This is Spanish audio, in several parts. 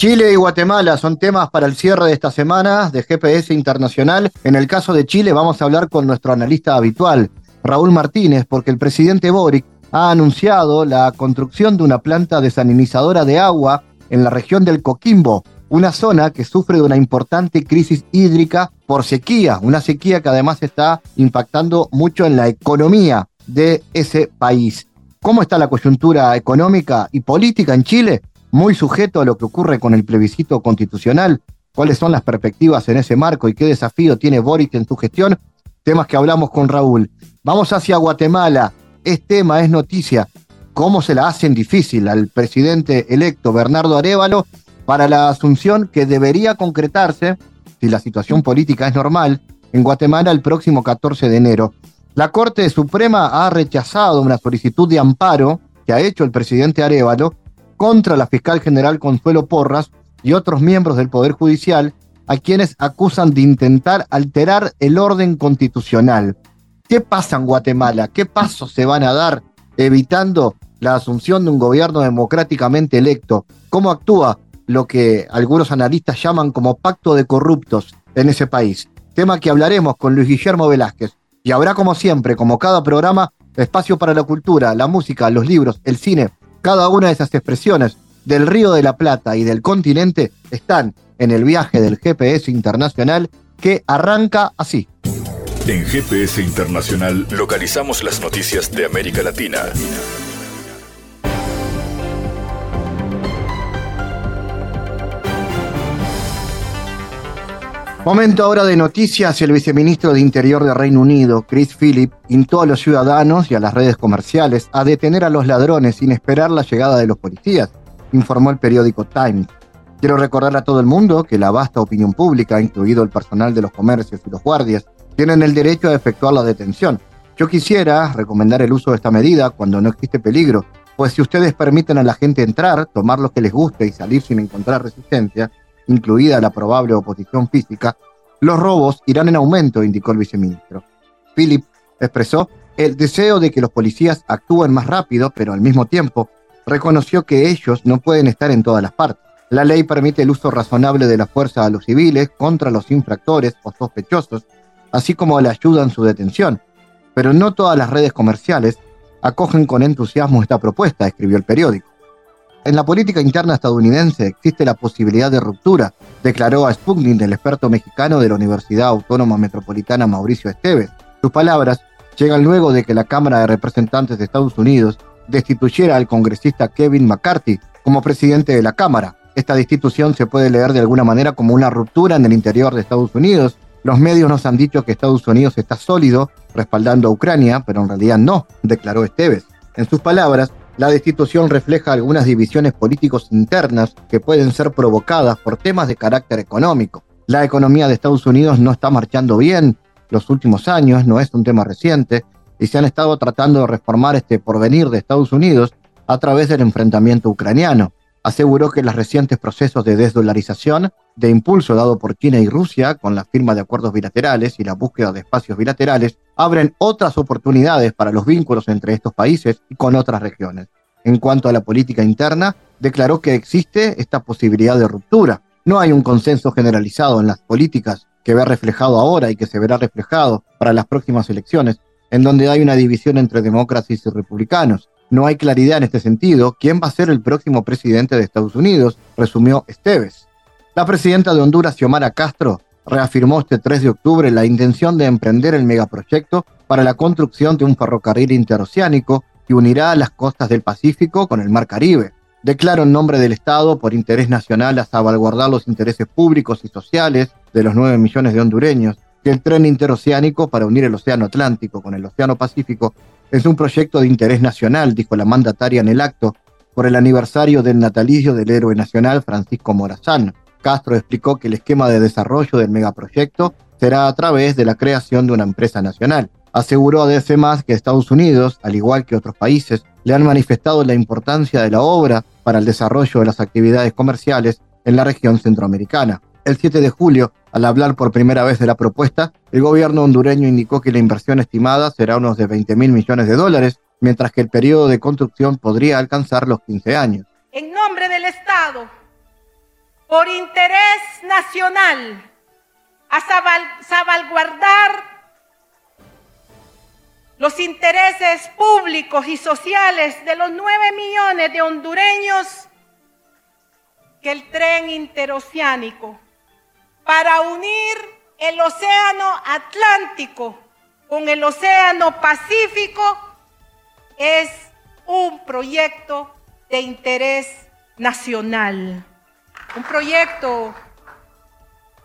Chile y Guatemala son temas para el cierre de esta semana de GPS Internacional. En el caso de Chile vamos a hablar con nuestro analista habitual, Raúl Martínez, porque el presidente Boric ha anunciado la construcción de una planta desalinizadora de agua en la región del Coquimbo, una zona que sufre de una importante crisis hídrica por sequía, una sequía que además está impactando mucho en la economía de ese país. ¿Cómo está la coyuntura económica y política en Chile? Muy sujeto a lo que ocurre con el plebiscito constitucional, cuáles son las perspectivas en ese marco y qué desafío tiene Boric en su gestión, temas que hablamos con Raúl. Vamos hacia Guatemala, es tema, es noticia, cómo se la hacen difícil al presidente electo Bernardo Arevalo para la asunción que debería concretarse, si la situación política es normal, en Guatemala el próximo 14 de enero. La Corte Suprema ha rechazado una solicitud de amparo que ha hecho el presidente Arevalo contra la fiscal general Consuelo Porras y otros miembros del Poder Judicial a quienes acusan de intentar alterar el orden constitucional. ¿Qué pasa en Guatemala? ¿Qué pasos se van a dar evitando la asunción de un gobierno democráticamente electo? ¿Cómo actúa lo que algunos analistas llaman como pacto de corruptos en ese país? Tema que hablaremos con Luis Guillermo Velázquez. Y habrá como siempre, como cada programa, espacio para la cultura, la música, los libros, el cine cada una de esas expresiones del Río de la Plata y del continente están en el viaje del GPS Internacional que arranca así. En GPS Internacional localizamos las noticias de América Latina. Momento ahora de noticias. El viceministro de Interior de Reino Unido, Chris Philip, instó a los ciudadanos y a las redes comerciales a detener a los ladrones sin esperar la llegada de los policías, informó el periódico Times. Quiero recordar a todo el mundo que la vasta opinión pública, incluido el personal de los comercios y los guardias, tienen el derecho a efectuar la detención. Yo quisiera recomendar el uso de esta medida cuando no existe peligro, pues si ustedes permiten a la gente entrar, tomar lo que les guste y salir sin encontrar resistencia, incluida la probable oposición física, los robos irán en aumento, indicó el viceministro. Philip expresó el deseo de que los policías actúen más rápido, pero al mismo tiempo reconoció que ellos no pueden estar en todas las partes. La ley permite el uso razonable de la fuerza a los civiles contra los infractores o sospechosos, así como la ayuda en su detención. Pero no todas las redes comerciales acogen con entusiasmo esta propuesta, escribió el periódico. En la política interna estadounidense existe la posibilidad de ruptura, declaró a Sputnik el experto mexicano de la Universidad Autónoma Metropolitana Mauricio Esteves. Sus palabras llegan luego de que la Cámara de Representantes de Estados Unidos destituyera al congresista Kevin McCarthy como presidente de la Cámara. Esta destitución se puede leer de alguna manera como una ruptura en el interior de Estados Unidos. Los medios nos han dicho que Estados Unidos está sólido respaldando a Ucrania, pero en realidad no, declaró Esteves. En sus palabras, la destitución refleja algunas divisiones políticos internas que pueden ser provocadas por temas de carácter económico. La economía de Estados Unidos no está marchando bien los últimos años, no es un tema reciente, y se han estado tratando de reformar este porvenir de Estados Unidos a través del enfrentamiento ucraniano. Aseguró que los recientes procesos de desdolarización, de impulso dado por China y Rusia con la firma de acuerdos bilaterales y la búsqueda de espacios bilaterales, abren otras oportunidades para los vínculos entre estos países y con otras regiones. En cuanto a la política interna, declaró que existe esta posibilidad de ruptura. No hay un consenso generalizado en las políticas que ve reflejado ahora y que se verá reflejado para las próximas elecciones, en donde hay una división entre demócratas y republicanos. No hay claridad en este sentido quién va a ser el próximo presidente de Estados Unidos, resumió Esteves. La presidenta de Honduras, Xiomara Castro, reafirmó este 3 de octubre la intención de emprender el megaproyecto para la construcción de un ferrocarril interoceánico que unirá las costas del Pacífico con el Mar Caribe. Declaró en nombre del Estado por interés nacional a salvaguardar los intereses públicos y sociales de los 9 millones de hondureños que el tren interoceánico para unir el Océano Atlántico con el Océano Pacífico es un proyecto de interés nacional, dijo la mandataria en el acto, por el aniversario del natalicio del héroe nacional Francisco Morazán. Castro explicó que el esquema de desarrollo del megaproyecto será a través de la creación de una empresa nacional. Aseguró además que Estados Unidos, al igual que otros países, le han manifestado la importancia de la obra para el desarrollo de las actividades comerciales en la región centroamericana. El 7 de julio, al hablar por primera vez de la propuesta, el gobierno hondureño indicó que la inversión estimada será unos de 20 mil millones de dólares, mientras que el periodo de construcción podría alcanzar los 15 años. En nombre del Estado, por interés nacional, a salvaguardar los intereses públicos y sociales de los 9 millones de hondureños que el tren interoceánico para unir el océano Atlántico con el océano Pacífico es un proyecto de interés nacional, un proyecto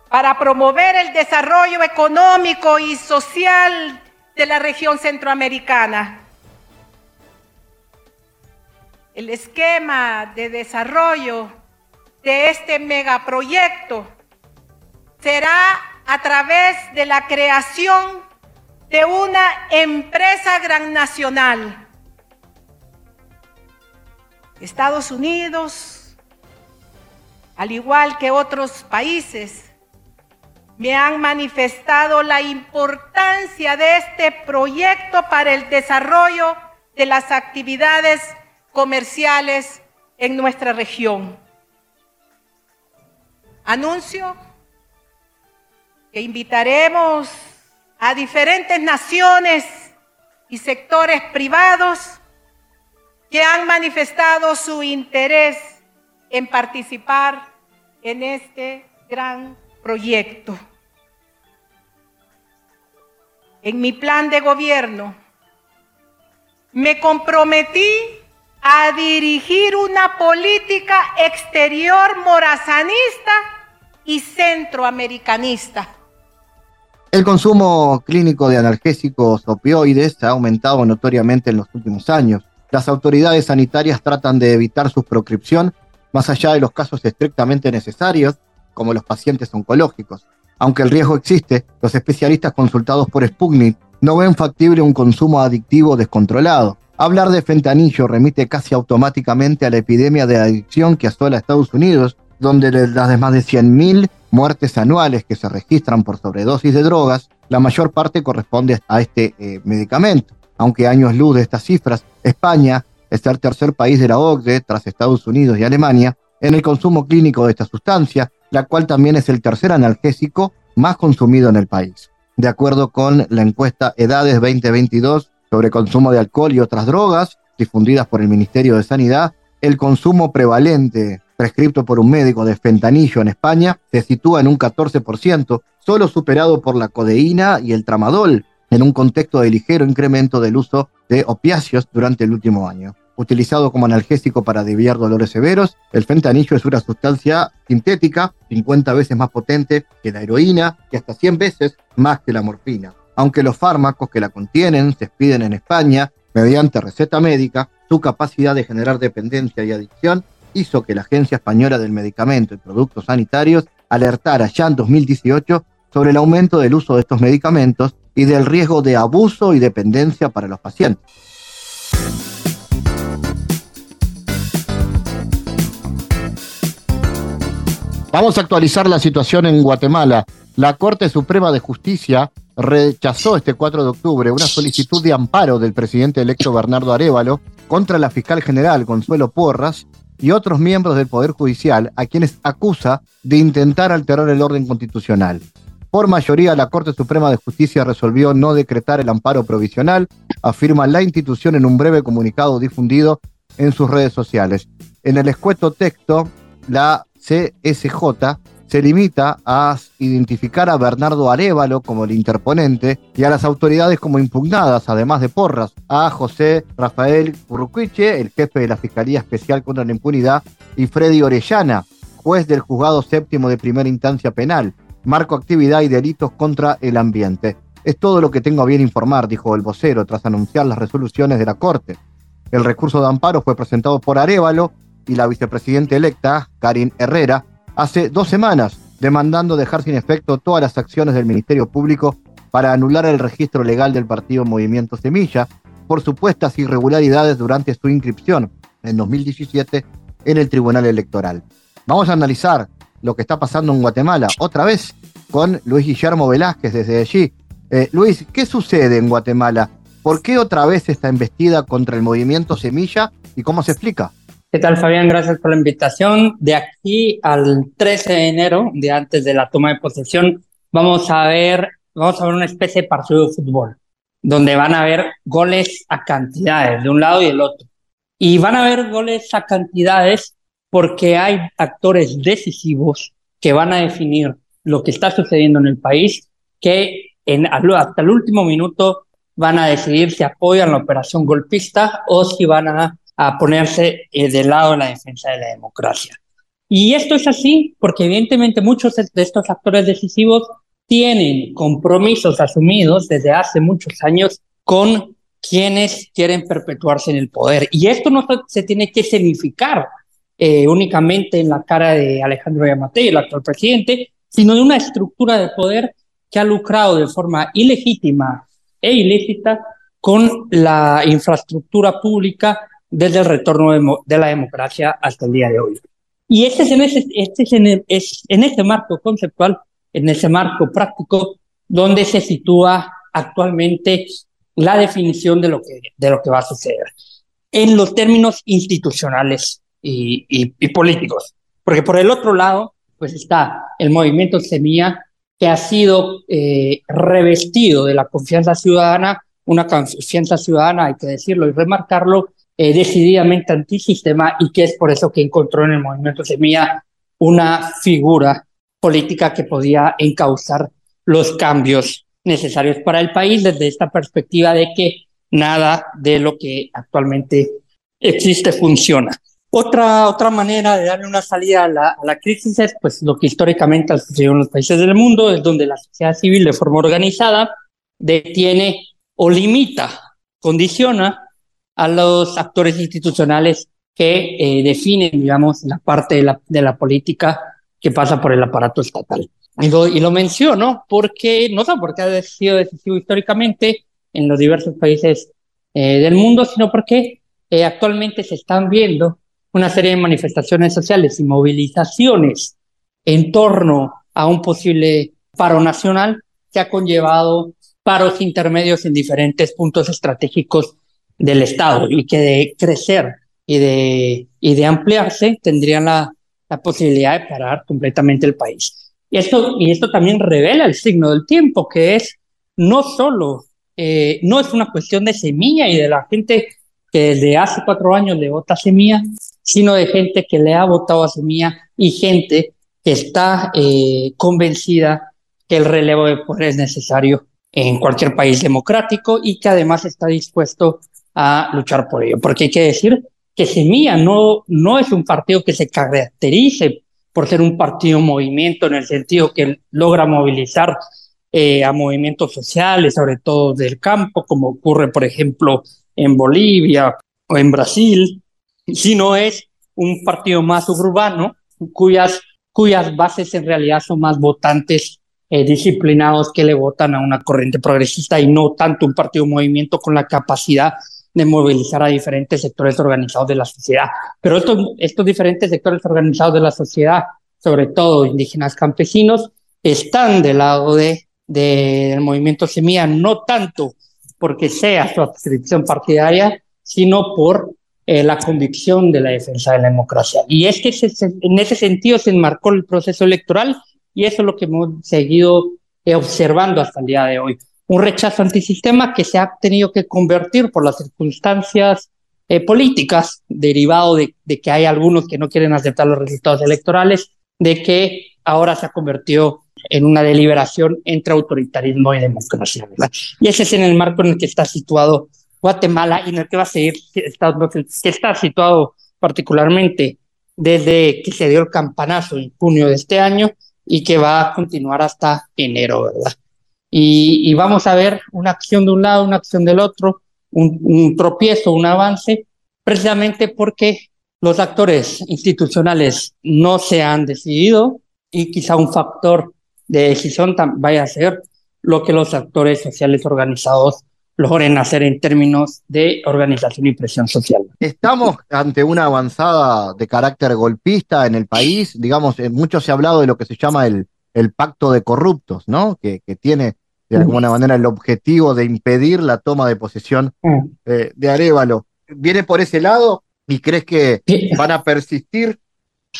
para promover el desarrollo económico y social de la región centroamericana. El esquema de desarrollo de este megaproyecto será a través de la creación de una empresa gran nacional. Estados Unidos, al igual que otros países, me han manifestado la importancia de este proyecto para el desarrollo de las actividades comerciales en nuestra región. Anuncio que invitaremos a diferentes naciones y sectores privados que han manifestado su interés en participar en este gran proyecto. En mi plan de gobierno me comprometí a dirigir una política exterior morazanista y centroamericanista. El consumo clínico de analgésicos opioides ha aumentado notoriamente en los últimos años. Las autoridades sanitarias tratan de evitar su proscripción más allá de los casos estrictamente necesarios como los pacientes oncológicos. Aunque el riesgo existe, los especialistas consultados por Sputnik no ven factible un consumo adictivo descontrolado. Hablar de fentanillo remite casi automáticamente a la epidemia de adicción que asola a Estados Unidos, donde las más de 100.000 muertes anuales que se registran por sobredosis de drogas, la mayor parte corresponde a este eh, medicamento. Aunque años luz de estas cifras, España es el tercer país de la OCDE, tras Estados Unidos y Alemania, en el consumo clínico de esta sustancia, la cual también es el tercer analgésico más consumido en el país. De acuerdo con la encuesta Edades 2022 sobre consumo de alcohol y otras drogas, difundidas por el Ministerio de Sanidad, el consumo prevalente prescripto por un médico de fentanillo en España se sitúa en un 14%, solo superado por la codeína y el tramadol, en un contexto de ligero incremento del uso de opiáceos durante el último año utilizado como analgésico para aliviar dolores severos. El fentanillo es una sustancia sintética 50 veces más potente que la heroína y hasta 100 veces más que la morfina. Aunque los fármacos que la contienen se expiden en España mediante receta médica, su capacidad de generar dependencia y adicción hizo que la Agencia Española del Medicamento y Productos Sanitarios alertara ya en 2018 sobre el aumento del uso de estos medicamentos y del riesgo de abuso y dependencia para los pacientes. Vamos a actualizar la situación en Guatemala. La Corte Suprema de Justicia rechazó este 4 de octubre una solicitud de amparo del presidente electo Bernardo Arevalo contra la fiscal general Consuelo Porras y otros miembros del Poder Judicial a quienes acusa de intentar alterar el orden constitucional. Por mayoría, la Corte Suprema de Justicia resolvió no decretar el amparo provisional, afirma la institución en un breve comunicado difundido en sus redes sociales. En el escueto texto, la CSJ se limita a identificar a Bernardo Arevalo como el interponente y a las autoridades como impugnadas, además de Porras, a José Rafael Urruquiche, el jefe de la Fiscalía Especial contra la Impunidad, y Freddy Orellana, juez del Juzgado Séptimo de Primera Instancia Penal, marco actividad y delitos contra el ambiente. Es todo lo que tengo a bien informar, dijo el vocero tras anunciar las resoluciones de la Corte. El recurso de amparo fue presentado por Arevalo y la vicepresidenta electa, Karin Herrera, hace dos semanas, demandando dejar sin efecto todas las acciones del Ministerio Público para anular el registro legal del partido Movimiento Semilla por supuestas irregularidades durante su inscripción en 2017 en el Tribunal Electoral. Vamos a analizar lo que está pasando en Guatemala otra vez con Luis Guillermo Velázquez desde allí. Eh, Luis, ¿qué sucede en Guatemala? ¿Por qué otra vez está embestida contra el movimiento Semilla y cómo se explica? ¿Qué tal, Fabián? Gracias por la invitación. De aquí al 13 de enero, de antes de la toma de posesión, vamos a ver, vamos a ver una especie de partido de fútbol, donde van a haber goles a cantidades de un lado y del otro. Y van a haber goles a cantidades porque hay actores decisivos que van a definir lo que está sucediendo en el país, que en, hasta el último minuto van a decidir si apoyan la operación golpista o si van a, ponerse eh, del lado de la defensa de la democracia. Y esto es así porque evidentemente muchos de estos actores decisivos tienen compromisos asumidos desde hace muchos años con quienes quieren perpetuarse en el poder. Y esto no se tiene que significar eh, únicamente en la cara de Alejandro Yamatei, el actual presidente, sino de una estructura de poder que ha lucrado de forma ilegítima e ilícita con la infraestructura pública desde el retorno de, la democracia hasta el día de hoy. Y este es en ese, este es en, es en marco conceptual, en ese marco práctico, donde se sitúa actualmente la definición de lo que, de lo que va a suceder en los términos institucionales y, políticos. Porque por el otro lado, pues está el movimiento Semilla, que ha sido eh, revestido de la confianza ciudadana, una confianza ciudadana, hay que decirlo y remarcarlo, eh, decididamente antisistema y que es por eso que encontró en el movimiento Semilla una figura política que podía encauzar los cambios necesarios para el país desde esta perspectiva de que nada de lo que actualmente existe funciona. Otra, otra manera de darle una salida a la, a la crisis es pues, lo que históricamente ha sucedido en los países del mundo, es donde la sociedad civil de forma organizada detiene o limita, condiciona a los actores institucionales que eh, definen, digamos, la parte de la, de la política que pasa por el aparato estatal. Y lo, y menciono porque, no solo porque ha sido decisivo históricamente en los diversos países eh, del mundo, sino porque eh, actualmente se están viendo una serie de manifestaciones sociales y movilizaciones en torno a un posible paro nacional que ha conllevado paros intermedios en diferentes puntos estratégicos del Estado y que de crecer y de, y de ampliarse tendrían la, la posibilidad de parar completamente el país. Y esto, y esto también revela el signo del tiempo, que es no solo, eh, no es una cuestión de semilla y de la gente que desde hace cuatro años le vota semilla, sino de gente que le ha votado a Semilla y gente que está eh, convencida que el relevo de poder es necesario en cualquier país democrático y que además está dispuesto a luchar por ello. Porque hay que decir que Semilla no, no es un partido que se caracterice por ser un partido movimiento en el sentido que logra movilizar eh, a movimientos sociales, sobre todo del campo, como ocurre, por ejemplo, en Bolivia o en Brasil, sino es un partido más urbano cuyas, cuyas bases en realidad son más votantes eh, disciplinados que le votan a una corriente progresista y no tanto un partido movimiento con la capacidad de movilizar a diferentes sectores organizados de la sociedad. Pero estos, estos diferentes sectores organizados de la sociedad, sobre todo indígenas campesinos, están del lado de, del movimiento Semilla, no tanto porque sea su adscripción partidaria, sino por eh, la convicción de la defensa de la democracia. Y es que en ese sentido se enmarcó el proceso electoral y eso es lo que hemos seguido eh, observando hasta el día de hoy. Un rechazo antisistema que se ha tenido que convertir por las circunstancias eh, políticas, derivado de, de, que hay algunos que no quieren aceptar los resultados electorales, de que ahora se ha convertido en una deliberación entre autoritarismo y democracia. Y ese es en el marco en el que está situado Guatemala y en el que va a seguir, que está situado particularmente desde que se dio el campanazo en junio de este año y que va a continuar hasta enero, ¿verdad? Y, vamos a ver una acción de un lado, una acción del otro, un, tropiezo, un avance, precisamente porque los actores institucionales no se han decidido y quizá un factor de decisión vaya a ser lo que los actores sociales organizados logren hacer en términos de organización y presión social. Estamos ante una avanzada de carácter golpista en el país, digamos, mucho se ha hablado de lo que se llama el, el pacto de corruptos, ¿no? Que, que tiene de alguna manera el objetivo de impedir la toma de posesión mm. eh, de Arevalo. ¿Viene por ese lado y crees que van a persistir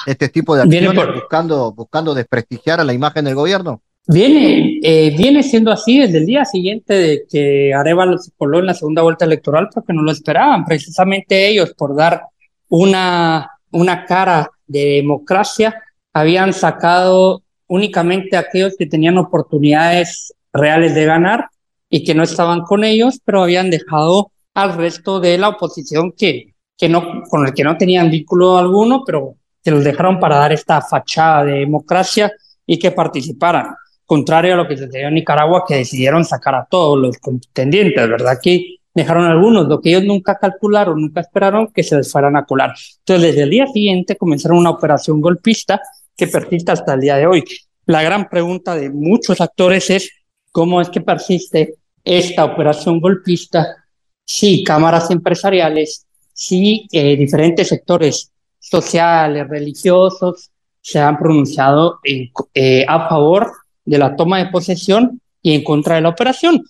este tipo de acciones buscando, buscando desprestigiar a la imagen del gobierno? Viene, eh, viene siendo así desde el día siguiente de que Arevalo se coló en la segunda vuelta electoral porque no lo esperaban, precisamente ellos por dar una, una cara de democracia habían sacado únicamente a aquellos que tenían oportunidades reales de ganar y que no estaban con ellos, pero habían dejado al resto de la oposición que, que no, con el que no tenían vínculo alguno, pero que los dejaron para dar esta fachada de democracia y que participaran. Contrario a lo que sucedió en Nicaragua, que decidieron sacar a todos los contendientes, ¿verdad? Que dejaron algunos, lo que ellos nunca calcularon, nunca esperaron que se les fueran a colar. Entonces, desde el día siguiente comenzaron una operación golpista que persiste hasta el día de hoy. La gran pregunta de muchos actores es cómo es que persiste esta operación golpista si cámaras empresariales, si eh, diferentes sectores sociales, religiosos, se han pronunciado eh, a favor de la toma de posesión y en contra de la operación.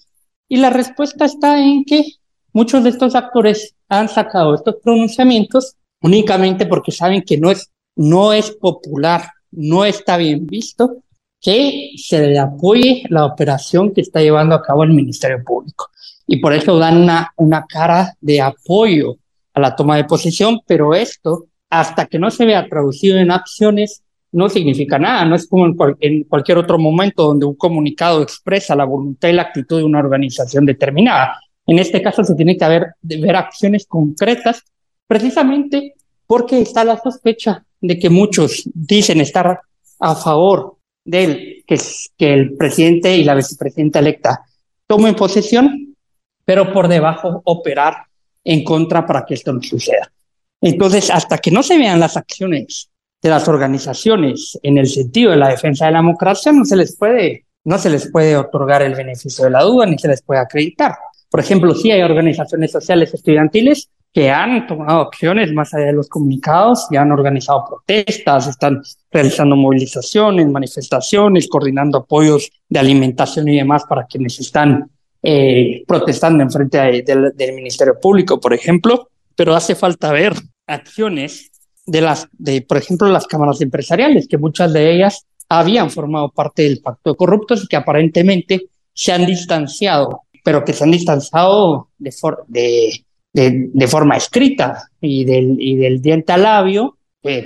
Y la respuesta está en que muchos de estos actores han sacado estos pronunciamientos únicamente porque saben que no es, no es popular, no está bien visto que se le apoye la operación que está llevando a cabo el Ministerio Público. Y por eso dan una, una cara de apoyo a la toma de posesión, pero esto, hasta que no se vea traducido en acciones, no significa nada. No es como en, cualquier otro momento donde un comunicado expresa la voluntad y la actitud de una organización determinada. En este caso se tiene que haber, ver acciones concretas, precisamente porque está la sospecha de que muchos dicen estar a favor de que, que el presidente y la vicepresidenta electa tomen posesión, pero por debajo operar en contra para que esto no suceda. Entonces, hasta que no se vean las acciones de las organizaciones en el sentido de la defensa de la democracia, no se les puede, no se les puede otorgar el beneficio de la duda ni se les puede acreditar. Por ejemplo, si hay organizaciones sociales estudiantiles que han tomado acciones más allá de los comunicados y han organizado protestas, están realizando movilizaciones, manifestaciones, coordinando apoyos de alimentación y demás para quienes están eh, protestando en frente del Ministerio Público, por ejemplo, pero hace falta ver acciones de las, de, por ejemplo, las cámaras empresariales, que muchas de ellas habían formado parte del pacto de corruptos y que aparentemente se han distanciado, pero que se han distanciado de, de de, forma escrita y del, y del diente al labio,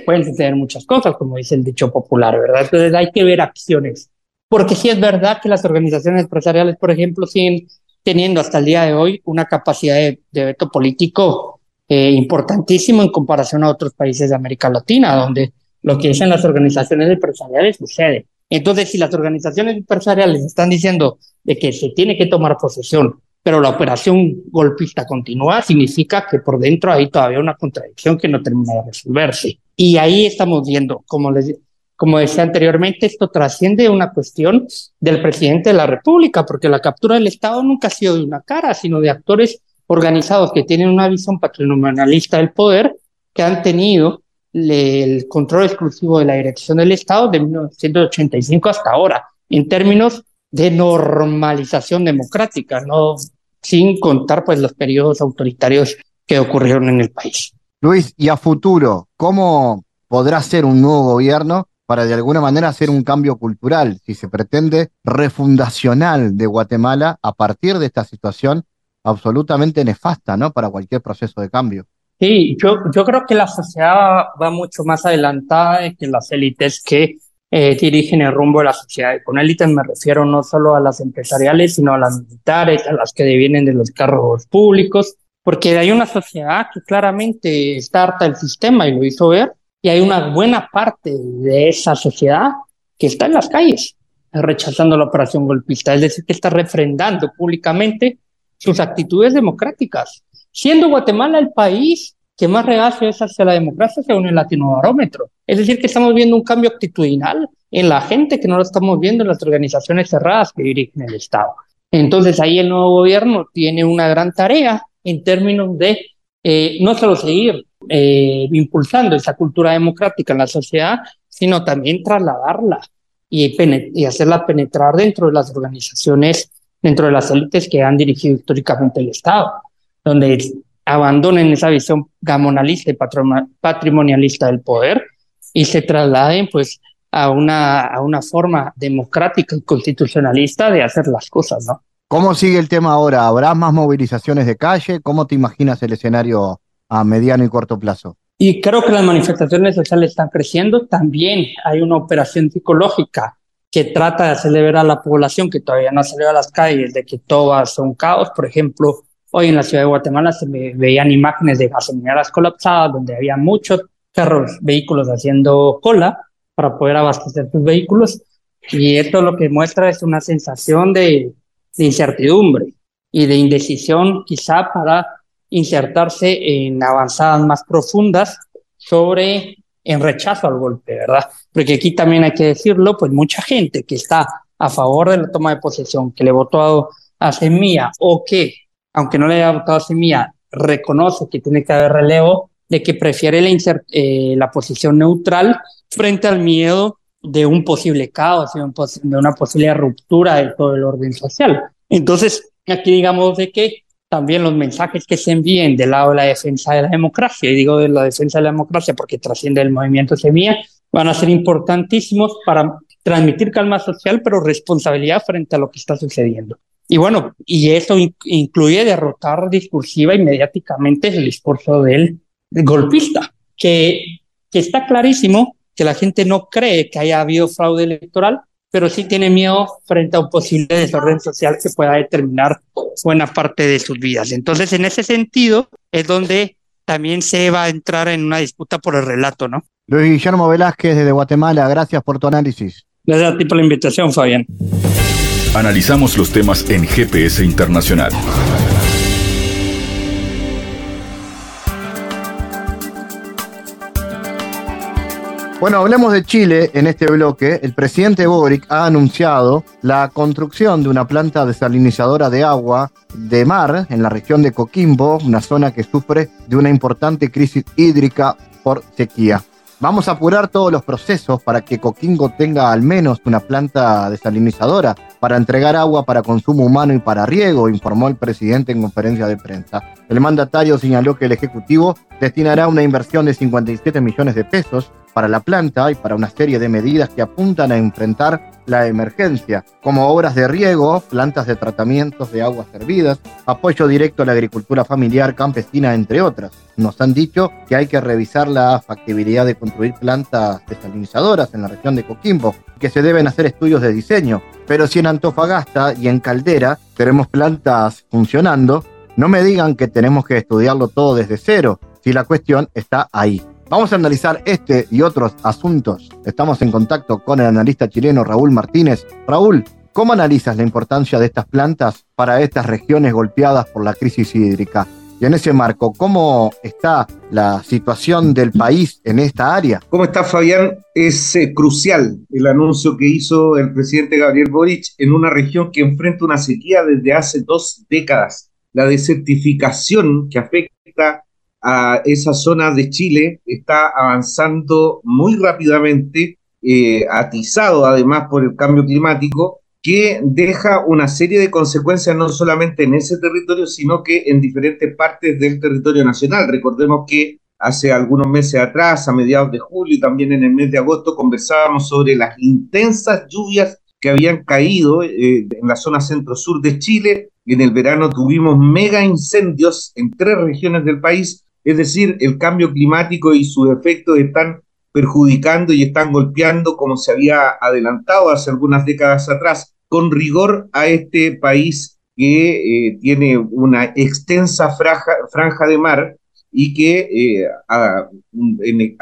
pueden suceder muchas cosas, como dice el dicho popular, ¿verdad? Entonces hay que ver acciones. Porque sí es verdad que las organizaciones empresariales, por ejemplo, siguen teniendo hasta el día de hoy una capacidad de, veto político eh, importantísimo en comparación a otros países de América Latina, donde lo que dicen las organizaciones empresariales sucede. Entonces, si las organizaciones empresariales están diciendo de que se tiene que tomar posesión pero la operación golpista continúa, significa que por dentro hay todavía una contradicción que no termina de resolverse. Y ahí estamos viendo, como, les, como decía anteriormente, esto trasciende una cuestión del presidente de la República, porque la captura del Estado nunca ha sido de una cara, sino de actores organizados que tienen una visión patrimonialista del poder, que han tenido el control exclusivo de la dirección del Estado de 1985 hasta ahora, en términos de normalización democrática, no sin contar pues los periodos autoritarios que ocurrieron en el país. Luis, y a futuro, ¿cómo podrá ser un nuevo gobierno para de alguna manera hacer un cambio cultural, si se pretende, refundacional de Guatemala a partir de esta situación absolutamente nefasta, ¿no? Para cualquier proceso de cambio. Sí, yo, yo creo que la sociedad va mucho más adelantada que las élites que eh, dirigen el rumbo de la sociedad. Y con élites me refiero no solo a las empresariales, sino a las militares, a las que devienen de los cargos públicos, porque hay una sociedad que claramente está harta del sistema y lo hizo ver, y hay una buena parte de esa sociedad que está en las calles rechazando la operación golpista, es decir, que está refrendando públicamente sus actitudes democráticas, siendo Guatemala el país que más reacio es hacia la democracia según el latinobarómetro. Es decir, que estamos viendo un cambio actitudinal en la gente que no lo estamos viendo en las organizaciones cerradas que dirigen el Estado. Entonces ahí el nuevo gobierno tiene una gran tarea en términos de eh, no solo seguir eh, impulsando esa cultura democrática en la sociedad, sino también trasladarla y, y hacerla penetrar dentro de las organizaciones, dentro de las élites que han dirigido históricamente el Estado, donde abandonen esa visión gamonalista y patrimonialista del poder y se trasladen pues a una, a una forma democrática y constitucionalista de hacer las cosas, ¿no? ¿Cómo sigue el tema ahora? ¿Habrá más movilizaciones de calle? ¿Cómo te imaginas el escenario a mediano y corto plazo? Y creo que las manifestaciones sociales están creciendo. También hay una operación psicológica que trata de hacerle ver a la población que todavía no ha salido a las calles de que todo va caos. Por ejemplo, hoy en la ciudad de Guatemala se veían imágenes de gasolineras colapsadas donde había muchos carros, vehículos haciendo cola para poder abastecer sus vehículos. Y esto lo que muestra es una sensación de, incertidumbre y de indecisión quizá para insertarse en avanzadas más profundas sobre en rechazo al golpe, ¿verdad? Porque aquí también hay que decirlo, pues mucha gente que está a favor de la toma de posesión, que le votó a Semilla o que, aunque no le haya votado a Semilla, reconoce que tiene que haber relevo, de que prefiere la, eh, posición neutral frente al miedo de un posible caos, de, una posible ruptura de todo el orden social. Entonces, aquí digamos de que también los mensajes que se envíen del lado de la defensa de la democracia, y digo de la defensa de la democracia porque trasciende el movimiento Semilla, van a ser importantísimos para transmitir calma social, pero responsabilidad frente a lo que está sucediendo. Y bueno, y eso incluye derrotar discursiva y mediáticamente el discurso del, golpista, que está clarísimo que la gente no cree que haya habido fraude electoral, pero sí tiene miedo frente a un posible desorden social que pueda determinar buena parte de sus vidas. Entonces, en ese sentido, es donde también se va a entrar en una disputa por el relato, ¿no? Luis Guillermo Velázquez desde Guatemala, gracias por tu análisis. Gracias a ti por la invitación, Fabián. Analizamos los temas en GPS Internacional. Bueno, hablemos de Chile en este bloque. El presidente Boric ha anunciado la construcción de una planta desalinizadora de agua de mar en la región de Coquimbo, una zona que sufre de una importante crisis hídrica por sequía. Vamos a apurar todos los procesos para que Coquimbo tenga al menos una planta desalinizadora para entregar agua para consumo humano y para riego, informó el presidente en conferencia de prensa. El mandatario señaló que el Ejecutivo destinará una inversión de 57 millones de pesos para la planta y para una serie de medidas que apuntan a enfrentar la emergencia, como obras de riego, plantas de tratamientos de aguas servidas, apoyo directo a la agricultura familiar campesina, entre otras. Nos han dicho que hay que revisar la factibilidad de construir plantas desalinizadoras en la región de Coquimbo, que se deben hacer estudios de diseño. Pero si en Antofagasta y en Caldera tenemos plantas funcionando, no me digan que tenemos que estudiarlo todo desde cero, si la cuestión está ahí. Vamos a analizar este y otros asuntos. Estamos en contacto con el analista chileno Raúl Martínez. Raúl, ¿cómo analizas la importancia de estas plantas para estas regiones golpeadas por la crisis hídrica? Y en ese marco, ¿cómo está la situación del país en esta área? ¿Cómo está Fabián? Es eh, crucial el anuncio que hizo el presidente Gabriel Boric en una región que enfrenta una sequía desde hace dos décadas. La desertificación que afecta a esa zona de Chile está avanzando muy rápidamente, eh, atizado además por el cambio climático, que deja una serie de consecuencias no solamente en ese territorio, sino que en diferentes partes del territorio nacional. Recordemos que hace algunos meses atrás, a mediados de julio y también en el mes de agosto, conversábamos sobre las intensas lluvias que habían caído eh, en la zona centro-sur de Chile. En el verano tuvimos mega incendios en tres regiones del país es decir, el cambio climático y sus efectos están perjudicando y están golpeando, como se había adelantado hace algunas décadas atrás, con rigor a este país que eh, tiene una extensa franja, de mar y que eh, a,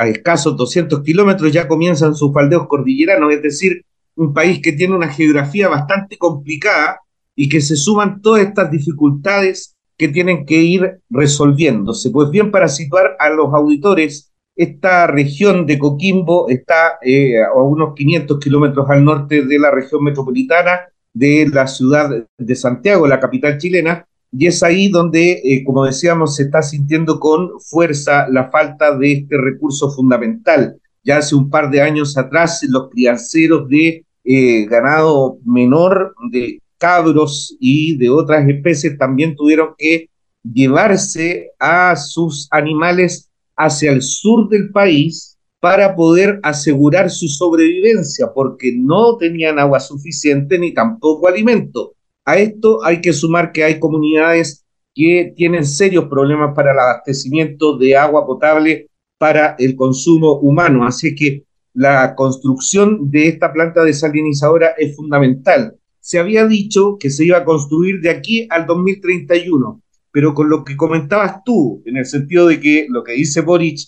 escasos 200 kilómetros ya comienzan sus faldeos cordilleranos, es decir, un país que tiene una geografía bastante complicada y que se suman todas estas dificultades que tienen que ir resolviéndose. Pues bien, para situar a los auditores, esta región de Coquimbo está eh, a unos 500 kilómetros al norte de la región metropolitana de la ciudad de Santiago, la capital chilena, y es ahí donde, eh, como decíamos, se está sintiendo con fuerza la falta de este recurso fundamental. Ya hace un par de años atrás, los crianceros de eh, ganado menor, de cabros y de otras especies, también tuvieron que llevarse a sus animales hacia el sur del país para poder asegurar su sobrevivencia, porque no tenían agua suficiente ni tampoco alimento. A esto hay que sumar que hay comunidades que tienen serios problemas para el abastecimiento de agua potable para el consumo humano. Así que la construcción de esta planta desalinizadora es fundamental. Se había dicho que se iba a construir de aquí al 2031, pero con lo que comentabas tú, en el sentido de que lo que dice Boric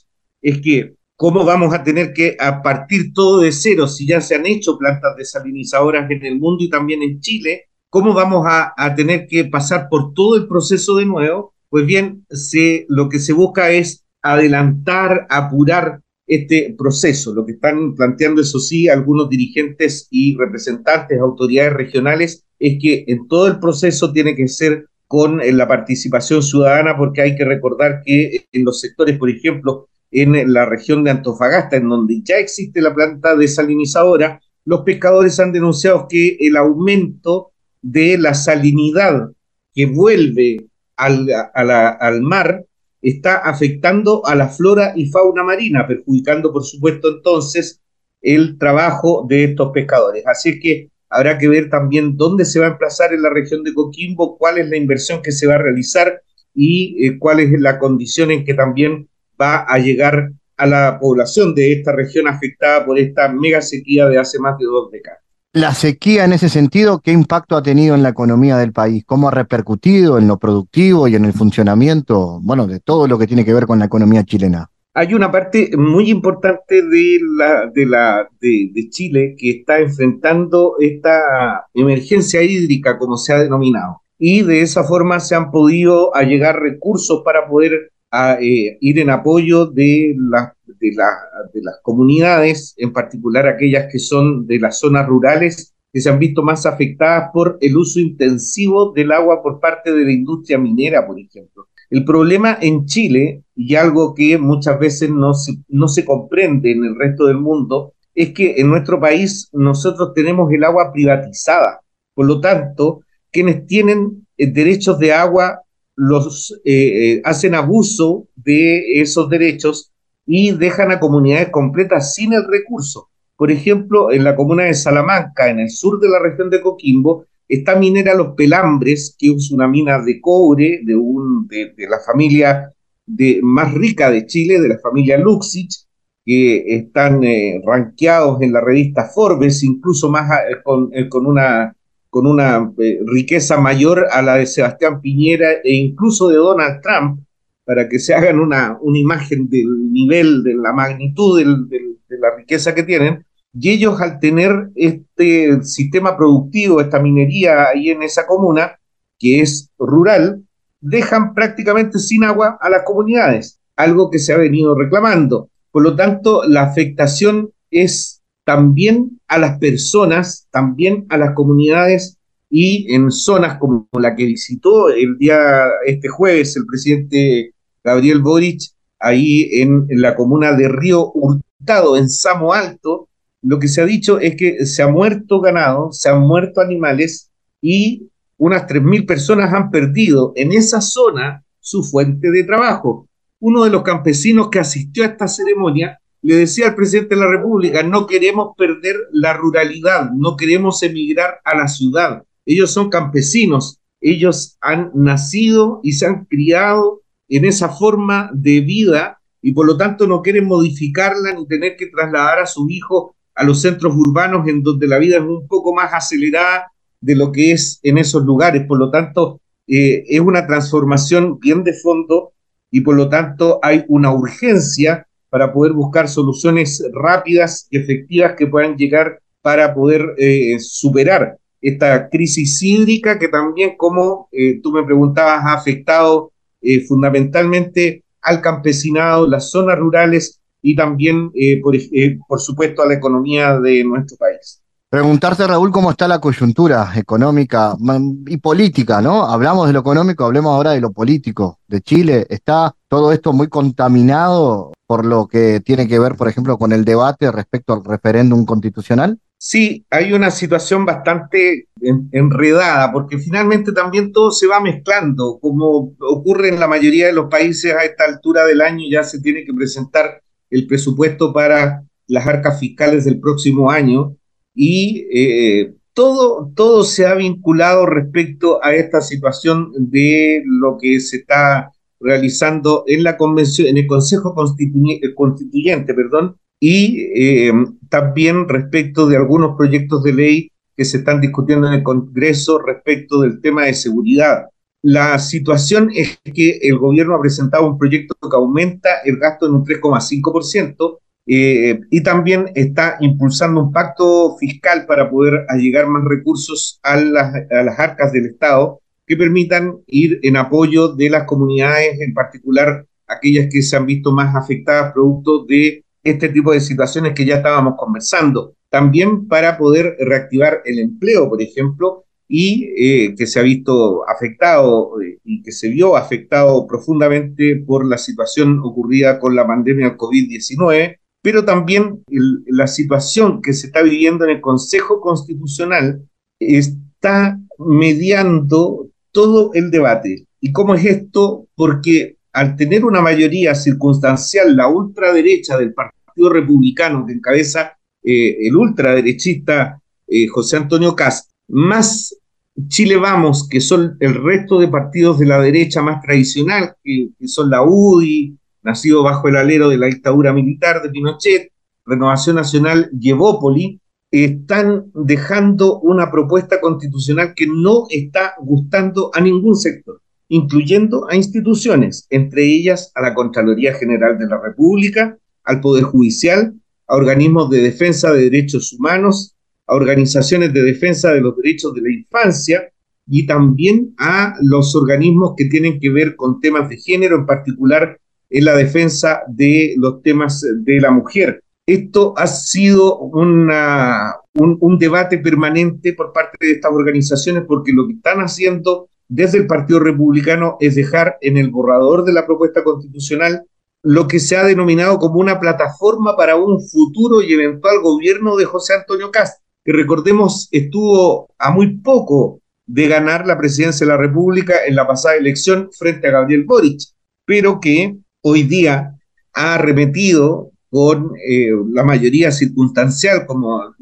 es que cómo vamos a tener que a partir todo de cero si ya se han hecho plantas desalinizadoras en el mundo y también en Chile, cómo vamos a, tener que pasar por todo el proceso de nuevo, pues bien, lo que se busca es adelantar, apurar este proceso. Lo que están planteando, eso sí, algunos dirigentes y representantes, autoridades regionales, es que en todo el proceso tiene que ser con eh, la participación ciudadana, porque hay que recordar que en los sectores, por ejemplo, en la región de Antofagasta, en donde ya existe la planta desalinizadora, los pescadores han denunciado que el aumento de la salinidad que vuelve al, al mar está afectando a la flora y fauna marina, perjudicando, por supuesto, entonces el trabajo de estos pescadores. Así que habrá que ver también dónde se va a emplazar en la región de Coquimbo, cuál es la inversión que se va a realizar y eh, cuál es la condición en que también va a llegar a la población de esta región afectada por esta mega sequía de hace más de dos décadas. La sequía en ese sentido, ¿qué impacto ha tenido en la economía del país? ¿Cómo ha repercutido en lo productivo y en el funcionamiento, bueno, de todo lo que tiene que ver con la economía chilena? Hay una parte muy importante de, la, de, la, de, Chile que está enfrentando esta emergencia hídrica, como se ha denominado. Y de esa forma se han podido allegar recursos para poder eh, ir en apoyo de las de, de las comunidades, en particular aquellas que son de las zonas rurales, que se han visto más afectadas por el uso intensivo del agua por parte de la industria minera, por ejemplo. El problema en Chile, y algo que muchas veces no se, no se comprende en el resto del mundo, es que en nuestro país nosotros tenemos el agua privatizada. Por lo tanto, quienes tienen eh, derechos de agua los eh, eh, hacen abuso de esos derechos y dejan a comunidades completas sin el recurso. Por ejemplo, en la comuna de Salamanca, en el sur de la región de Coquimbo, está minera Los Pelambres, que es una mina de cobre de, de, la familia de, más rica de Chile, de la familia Luxich, que están eh, ranqueados en la revista Forbes, incluso más con, una, con una riqueza mayor a la de Sebastián Piñera e incluso de Donald Trump, para que se hagan una, una imagen del nivel, de la magnitud de la riqueza que tienen, y ellos al tener este sistema productivo, esta minería ahí en esa comuna, que es rural, dejan prácticamente sin agua a las comunidades, algo que se ha venido reclamando. Por lo tanto, la afectación es también a las personas, también a las comunidades y en zonas como la que visitó el día, este jueves, el presidente Gabriel Boric, ahí en, la comuna de Río Hurtado, en Samo Alto, lo que se ha dicho es que se ha muerto ganado, se han muerto animales y unas 3.000 personas han perdido en esa zona su fuente de trabajo. Uno de los campesinos que asistió a esta ceremonia le decía al presidente de la República, no queremos perder la ruralidad, no queremos emigrar a la ciudad, ellos son campesinos, ellos han nacido y se han criado en esa forma de vida y por lo tanto no quieren modificarla ni tener que trasladar a sus hijos a los centros urbanos en donde la vida es un poco más acelerada de lo que es en esos lugares. Por lo tanto, eh, es una transformación bien de fondo y por lo tanto hay una urgencia para poder buscar soluciones rápidas y efectivas que puedan llegar para poder eh, superar esta crisis hídrica que también, como eh, tú me preguntabas, ha afectado eh, fundamentalmente al campesinado, las zonas rurales y también, por, por supuesto, a la economía de nuestro país. Preguntarte, Raúl, cómo está la coyuntura económica y política, ¿no? Hablamos de lo económico, hablemos ahora de lo político de Chile. ¿Está todo esto muy contaminado por lo que tiene que ver, por ejemplo, con el debate respecto al referéndum constitucional? Sí, hay una situación bastante enredada, porque finalmente también todo se va mezclando, como ocurre en la mayoría de los países a esta altura del año, ya se tiene que presentar el presupuesto para las arcas fiscales del próximo año y eh, todo, todo se ha vinculado respecto a esta situación de lo que se está realizando en la convención, en el Consejo Constituyente, Constituyente perdón, y eh, también respecto de algunos proyectos de ley que se están discutiendo en el Congreso respecto del tema de seguridad. La situación es que el gobierno ha presentado un proyecto que aumenta el gasto en un 3,5%, eh, y también está impulsando un pacto fiscal para poder allegar más recursos a las, arcas del Estado que permitan ir en apoyo de las comunidades, en particular aquellas que se han visto más afectadas producto de este tipo de situaciones que ya estábamos conversando. También para poder reactivar el empleo, por ejemplo, y eh, que se ha visto afectado eh, y que se vio afectado profundamente por la situación ocurrida con la pandemia del COVID-19 pero también la situación que se está viviendo en el Consejo Constitucional está mediando todo el debate. ¿Y cómo es esto? Porque al tener una mayoría circunstancial, la ultraderecha del Partido Republicano que encabeza eh, el ultraderechista eh, José Antonio Cast, más Chile Vamos, que son el resto de partidos de la derecha más tradicional, que, que son la UDI, nacido bajo el alero de la dictadura militar de Pinochet, Renovación Nacional y están dejando una propuesta constitucional que no está gustando a ningún sector, incluyendo a instituciones, entre ellas a la Contraloría General de la República, al Poder Judicial, a organismos de defensa de derechos humanos, a organizaciones de defensa de los derechos de la infancia y también a los organismos que tienen que ver con temas de género, en particular en la defensa de los temas de la mujer. Esto ha sido una, un, debate permanente por parte de estas organizaciones porque lo que están haciendo desde el Partido Republicano es dejar en el borrador de la propuesta constitucional lo que se ha denominado como una plataforma para un futuro y eventual gobierno de José Antonio Cast, que recordemos estuvo a muy poco de ganar la presidencia de la República en la pasada elección frente a Gabriel Boric, pero que hoy día ha arremetido con eh, la mayoría circunstancial, como,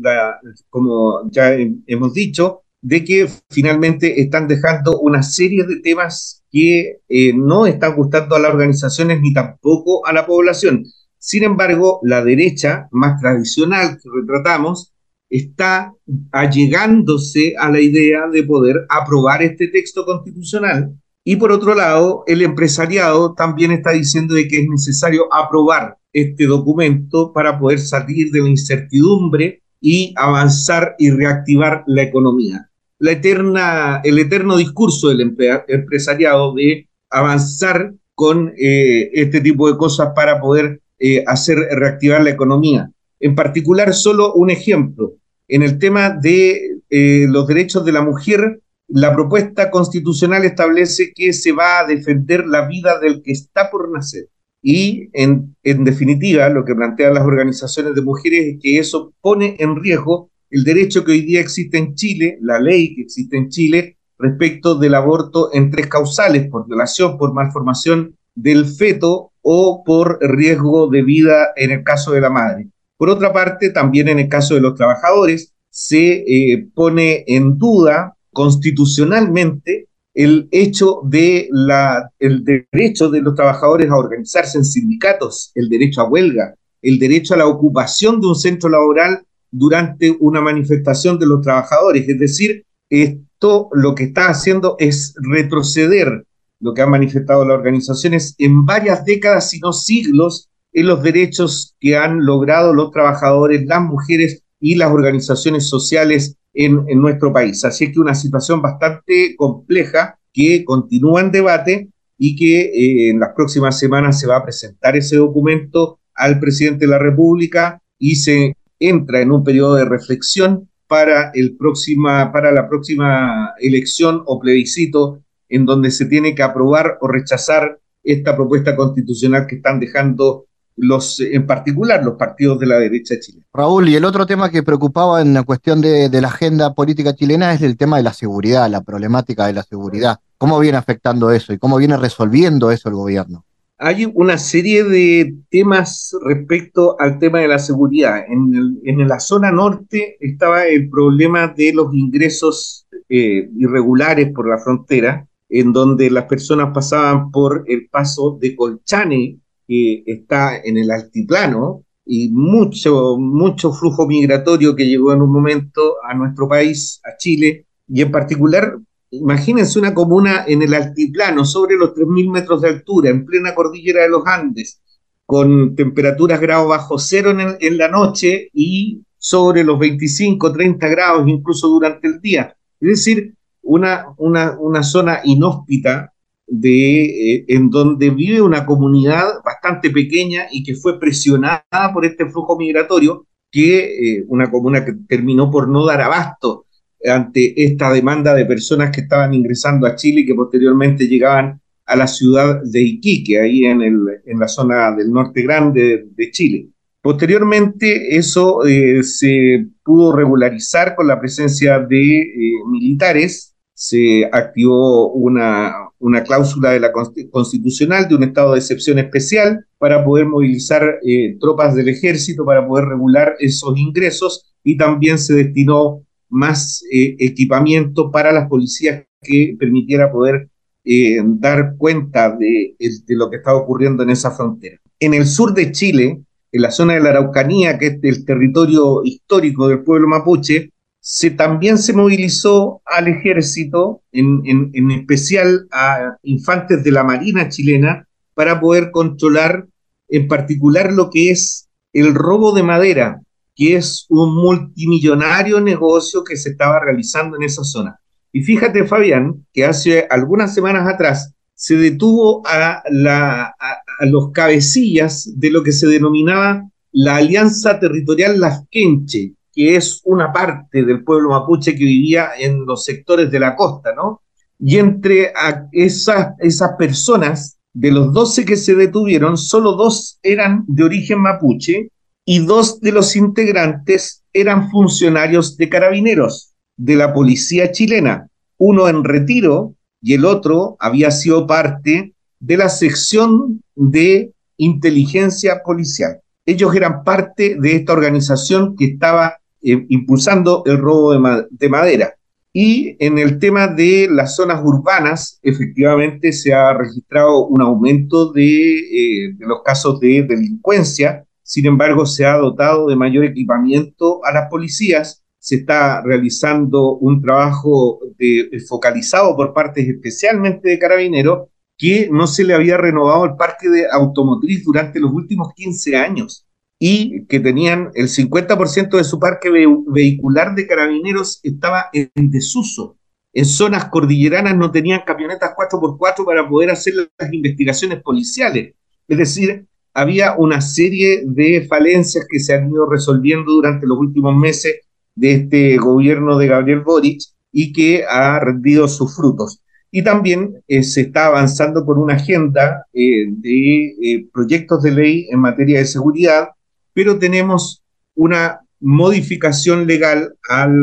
ya hemos dicho, de que finalmente están dejando una serie de temas que eh, no están gustando a las organizaciones ni tampoco a la población. Sin embargo, la derecha más tradicional que retratamos está allegándose a la idea de poder aprobar este texto constitucional y por otro lado, el empresariado también está diciendo de que es necesario aprobar este documento para poder salir de la incertidumbre y avanzar y reactivar la economía. La eterna, el eterno discurso del empresariado de avanzar con eh, este tipo de cosas para poder eh, hacer reactivar la economía. En particular, solo un ejemplo. En el tema de eh, los derechos de la mujer, la propuesta constitucional establece que se va a defender la vida del que está por nacer. Y en, definitiva, lo que plantean las organizaciones de mujeres es que eso pone en riesgo el derecho que hoy día existe en Chile, la ley que existe en Chile, respecto del aborto en tres causales, por violación, por malformación del feto o por riesgo de vida en el caso de la madre. Por otra parte, también en el caso de los trabajadores, se eh, pone en duda constitucionalmente el hecho de la, el derecho de los trabajadores a organizarse en sindicatos, el derecho a huelga, el derecho a la ocupación de un centro laboral durante una manifestación de los trabajadores. Es decir, esto lo que está haciendo es retroceder lo que han manifestado las organizaciones en varias décadas, si no siglos, en los derechos que han logrado los trabajadores, las mujeres y las organizaciones sociales en, nuestro país. Así es que una situación bastante compleja que continúa en debate y que eh, en las próximas semanas se va a presentar ese documento al presidente de la República y se entra en un periodo de reflexión para, el próxima, para la próxima elección o plebiscito en donde se tiene que aprobar o rechazar esta propuesta constitucional que están dejando los, en particular los partidos de la derecha chilena. Raúl, y el otro tema que preocupaba en la cuestión de, la agenda política chilena es el tema de la seguridad, la problemática de la seguridad. ¿Cómo viene afectando eso y cómo viene resolviendo eso el gobierno? Hay una serie de temas respecto al tema de la seguridad. En, en la zona norte estaba el problema de los ingresos eh, irregulares por la frontera, en donde las personas pasaban por el paso de Colchane, que está en el altiplano, y mucho, mucho flujo migratorio que llegó en un momento a nuestro país, a Chile, y en particular, imagínense una comuna en el altiplano, sobre los 3.000 metros de altura, en plena cordillera de los Andes, con temperaturas grados bajo cero en, en la noche y sobre los 25, 30 grados incluso durante el día. Es decir, una, una, una zona inhóspita de, eh, en donde vive una comunidad bastante pequeña y que fue presionada por este flujo migratorio, que eh, una comuna que terminó por no dar abasto ante esta demanda de personas que estaban ingresando a Chile y que posteriormente llegaban a la ciudad de Iquique, ahí en, el, en la zona del norte grande de, Chile. Posteriormente eso eh, se pudo regularizar con la presencia de militares, se activó una, una cláusula de la constitucional de un estado de excepción especial para poder movilizar eh, tropas del ejército para poder regular esos ingresos y también se destinó más eh, equipamiento para las policías que permitiera poder eh, dar cuenta de, de, lo que estaba ocurriendo en esa frontera. En el sur de Chile, en la zona de la Araucanía, que es el territorio histórico del pueblo mapuche, se, también se movilizó al ejército, en, en, especial a infantes de la Marina chilena, para poder controlar en particular lo que es el robo de madera, que es un multimillonario negocio que se estaba realizando en esa zona. Y fíjate, Fabián, que hace algunas semanas atrás se detuvo a, la, a, los cabecillas de lo que se denominaba la Alianza Territorial Las Quenche, que es una parte del pueblo mapuche que vivía en los sectores de la costa, ¿no? Y entre esas, esas personas, de los 12 que se detuvieron, solo dos eran de origen mapuche y dos de los integrantes eran funcionarios de carabineros de la policía chilena, uno en retiro y el otro había sido parte de la sección de inteligencia policial. Ellos eran parte de esta organización que estaba eh, impulsando el robo de, madera. Y en el tema de las zonas urbanas, efectivamente se ha registrado un aumento de, eh, de, los casos de delincuencia, sin embargo se ha dotado de mayor equipamiento a las policías, se está realizando un trabajo de, focalizado por partes especialmente de carabineros que no se le había renovado el parque de automotriz durante los últimos 15 años y que tenían el 50% de su parque vehicular de carabineros estaba en desuso. En zonas cordilleranas no tenían camionetas 4x4 para poder hacer las investigaciones policiales. Es decir, había una serie de falencias que se han ido resolviendo durante los últimos meses de este gobierno de Gabriel Boric y que ha rendido sus frutos. Y también eh, se está avanzando por una agenda eh, de eh, proyectos de ley en materia de seguridad pero tenemos una modificación legal al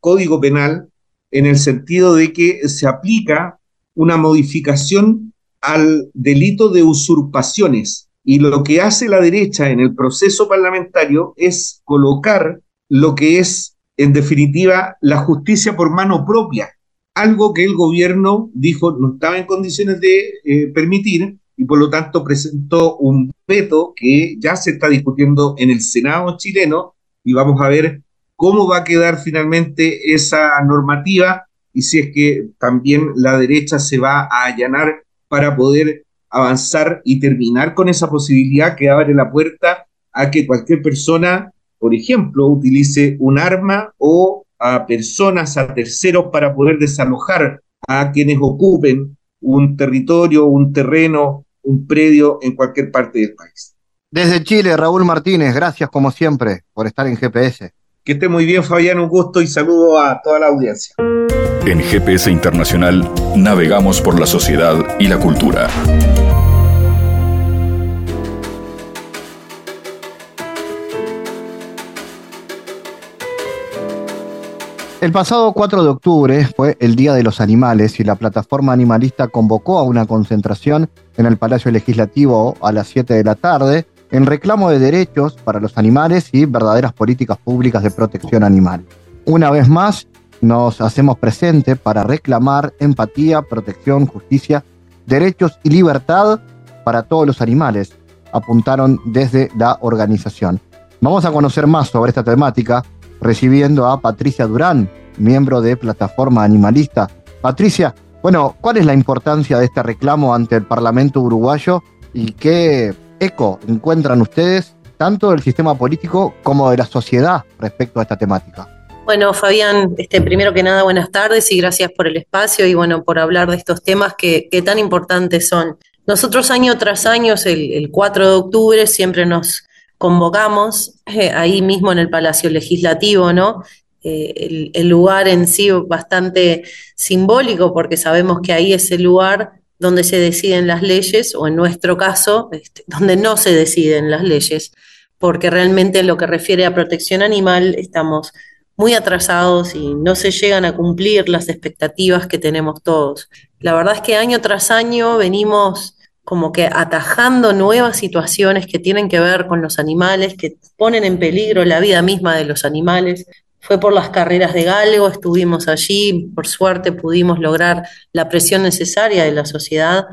Código Penal en el sentido de que se aplica una modificación al delito de usurpaciones. Y lo que hace la derecha en el proceso parlamentario es colocar lo que es, en definitiva, la justicia por mano propia, algo que el gobierno dijo no estaba en condiciones de eh, permitir y por lo tanto presentó un veto que ya se está discutiendo en el Senado chileno y vamos a ver cómo va a quedar finalmente esa normativa y si es que también la derecha se va a allanar para poder avanzar y terminar con esa posibilidad que abre la puerta a que cualquier persona, por ejemplo, utilice un arma o a personas, a terceros, para poder desalojar a quienes ocupen un territorio, un terreno, un predio en cualquier parte del país. Desde Chile, Raúl Martínez, gracias como siempre por estar en GPS. Que esté muy bien, Fabián, un gusto y saludo a toda la audiencia. En GPS Internacional navegamos por la sociedad y la cultura. El pasado 4 de octubre fue el Día de los Animales y la plataforma animalista convocó a una concentración en el Palacio Legislativo a las 7 de la tarde en reclamo de derechos para los animales y verdaderas políticas públicas de protección animal. Una vez más, nos hacemos presente para reclamar empatía, protección, justicia, derechos y libertad para todos los animales, apuntaron desde la organización. Vamos a conocer más sobre esta temática recibiendo a Patricia Durán, miembro de Plataforma Animalista. Patricia, bueno, ¿cuál es la importancia de este reclamo ante el Parlamento uruguayo y qué eco encuentran ustedes tanto del sistema político como de la sociedad respecto a esta temática? Bueno, Fabián, este, primero que nada, buenas tardes y gracias por el espacio y bueno, por hablar de estos temas que, tan importantes son. Nosotros año tras año, el 4 de octubre, siempre nos convocamos eh, ahí mismo en el Palacio Legislativo, ¿no? Eh, el, lugar en sí bastante simbólico porque sabemos que ahí es el lugar donde se deciden las leyes o en nuestro caso, este, donde no se deciden las leyes, porque realmente en lo que refiere a protección animal estamos muy atrasados y no se llegan a cumplir las expectativas que tenemos todos. La verdad es que año tras año venimos como que atajando nuevas situaciones que tienen que ver con los animales, que ponen en peligro la vida misma de los animales. Fue por las carreras de galgo, estuvimos allí, por suerte pudimos lograr la presión necesaria de la sociedad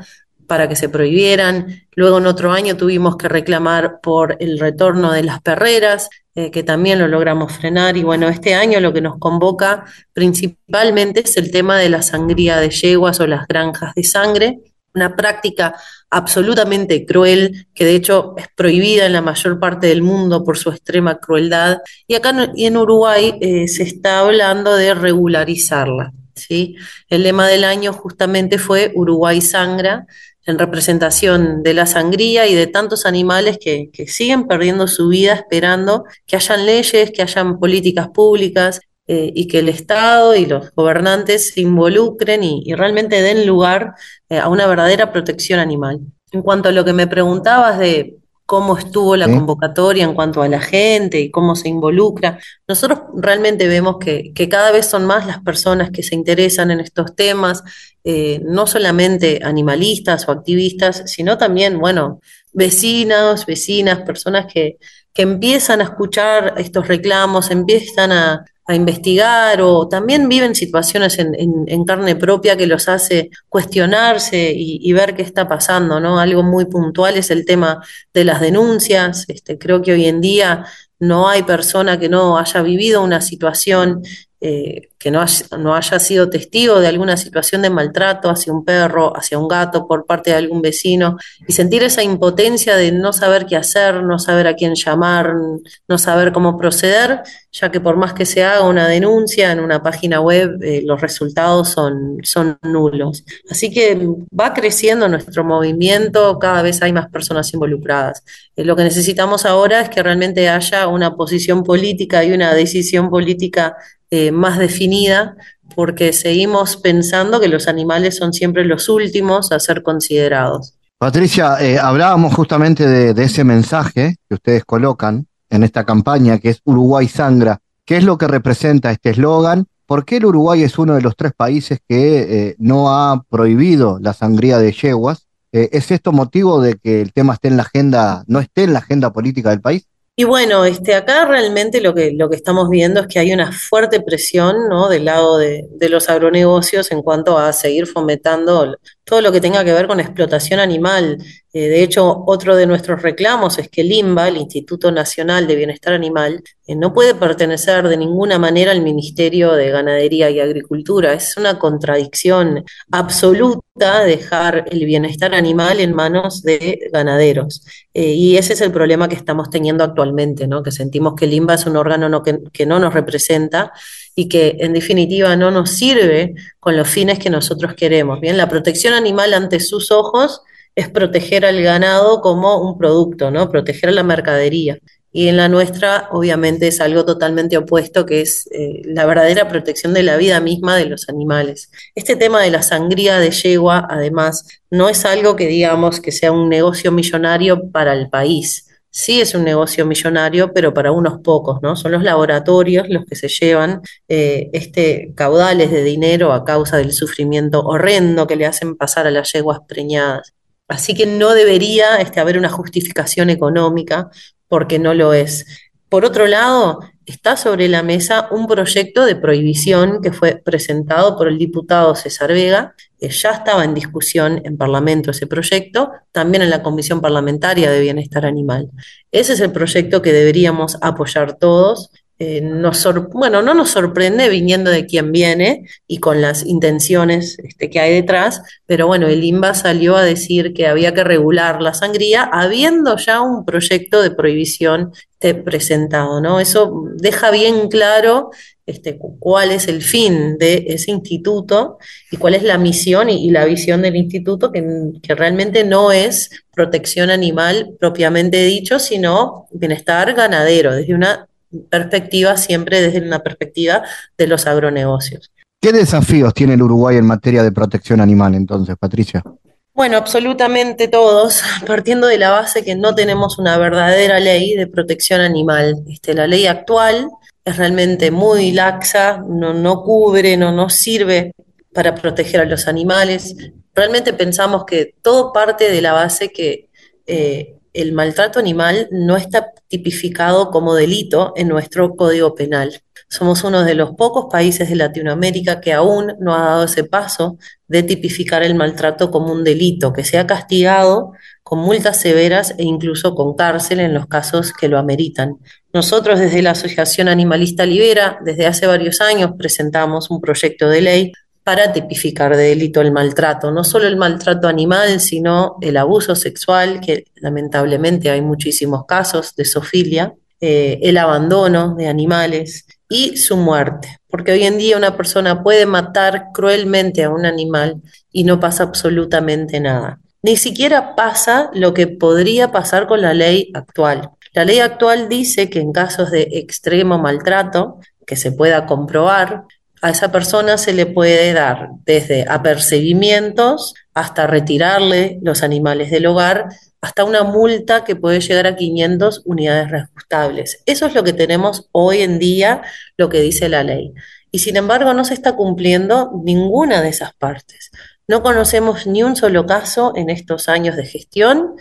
para que se prohibieran. Luego en otro año tuvimos que reclamar por el retorno de las perreras, eh, que también lo logramos frenar. Y bueno, este año lo que nos convoca principalmente es el tema de la sangría de yeguas o las granjas de sangre, una práctica absolutamente cruel, que de hecho es prohibida en la mayor parte del mundo por su extrema crueldad, y acá en Uruguay eh, se está hablando de regularizarla. ¿sí? El lema del año justamente fue Uruguay sangra, en representación de la sangría y de tantos animales que, siguen perdiendo su vida esperando que hayan leyes, que hayan políticas públicas, eh, y que el Estado y los gobernantes se involucren y, realmente den lugar eh, a una verdadera protección animal. En cuanto a lo que me preguntabas de cómo estuvo la convocatoria en cuanto a la gente y cómo se involucra, nosotros realmente vemos que, cada vez son más las personas que se interesan en estos temas, eh, no solamente animalistas o activistas, sino también, bueno, vecinos, vecinas, personas que, que empiezan a escuchar estos reclamos, empiezan a, a investigar o también viven situaciones en, carne propia que los hace cuestionarse y, ver qué está pasando, ¿no? Algo muy puntual es el tema de las denuncias. Este, creo que hoy en día no hay persona que no haya vivido una situación eh, que no no haya, sido testigo de alguna situación de maltrato hacia un perro, hacia un gato por parte de algún vecino, y sentir esa impotencia de no saber qué hacer, no saber a quién llamar, no saber cómo proceder, ya que por más que se haga una denuncia en una página web, eh, los resultados son, son nulos. Así que va creciendo nuestro movimiento, cada vez hay más personas involucradas. Eh, lo que necesitamos ahora es que realmente haya una posición política y una decisión política eh, más definida, porque seguimos pensando que los animales son siempre los últimos a ser considerados. Patricia, eh, hablábamos justamente de, ese mensaje que ustedes colocan en esta campaña, que es Uruguay Sangra. ¿Qué es lo que representa este eslogan? ¿Por qué el Uruguay es uno de los tres países que eh, no ha prohibido la sangría de yeguas? ¿Es esto motivo de que el tema esté en la agenda, no esté en la agenda política del país? Y bueno, este, acá realmente lo que, lo que estamos viendo es que hay una fuerte presión ¿no? del lado de, de los agronegocios en cuanto a seguir fomentando todo lo que tenga que ver con explotación animal. Eh, de hecho, otro de nuestros reclamos es que el INBA, el Instituto Nacional de Bienestar Animal, eh, no puede pertenecer de ninguna manera al Ministerio de Ganadería y Agricultura. Es una contradicción absoluta dejar el bienestar animal en manos de ganaderos. Eh, y ese es el problema que estamos teniendo actualmente, ¿no? que sentimos que el INBA es un órgano que, que no nos representa y que en definitiva no nos sirve con los fines que nosotros queremos. Bien, la protección animal ante sus ojos es proteger al ganado como un producto, ¿no? Proteger la mercadería. Y en la nuestra, obviamente, es algo totalmente opuesto, que es eh, la verdadera protección de la vida misma de los animales. Este tema de la sangría de yegua, además, no es algo que digamos que sea un negocio millonario para el país. Sí es un negocio millonario, pero para unos pocos, ¿no? Son los laboratorios los que se llevan eh, este caudales de dinero a causa del sufrimiento horrendo que le hacen pasar a las yeguas preñadas. Así que no debería este, haber una justificación económica porque no lo es. Por otro lado, está sobre la mesa un proyecto de prohibición que fue presentado por el diputado César Vega, que ya estaba en discusión en Parlamento ese proyecto, también en la Comisión Parlamentaria de Bienestar Animal. Ese es el proyecto que deberíamos apoyar todos eh, bueno, no nos sorprende viniendo de quien viene y con las intenciones este, que hay detrás, pero bueno, el INBA salió a decir que había que regular la sangría habiendo ya un proyecto de prohibición este, presentado, ¿no? Eso deja bien claro este, cuál es el fin de ese instituto y cuál es la misión y, la visión del instituto, que, que, realmente no es protección animal propiamente dicho, sino bienestar ganadero, desde una perspectiva, siempre desde una perspectiva de los agronegocios. ¿Qué desafíos tiene el Uruguay en materia de protección animal entonces, Patricia? Bueno, absolutamente todos, partiendo de la base que no tenemos una verdadera ley de protección animal. Este, la ley actual es realmente muy laxa, no, no cubre, no, no sirve para proteger a los animales. Realmente pensamos que todo parte de la base que eh, el maltrato animal no está tipificado como delito en nuestro Código Penal. Somos uno de los pocos países de Latinoamérica que aún no ha dado ese paso de tipificar el maltrato como un delito, que sea castigado con multas severas e incluso con cárcel en los casos que lo ameritan. Nosotros desde la Asociación Animalista Libera, desde hace varios años, presentamos un proyecto de ley para tipificar de delito el maltrato, no solo el maltrato animal, sino el abuso sexual, que lamentablemente hay muchísimos casos de sofilia, eh, el abandono de animales y su muerte, porque hoy en día una persona puede matar cruelmente a un animal y no pasa absolutamente nada. Ni siquiera pasa lo que podría pasar con la ley actual. La ley actual dice que en casos de extremo maltrato, que se pueda comprobar, a esa persona se le puede dar desde apercibimientos hasta retirarle los animales del hogar, hasta una multa que puede llegar a 500 unidades reajustables. Eso es lo que tenemos hoy en día, lo que dice la ley. Y sin embargo no se está cumpliendo ninguna de esas partes. No conocemos ni un solo caso en estos años de gestión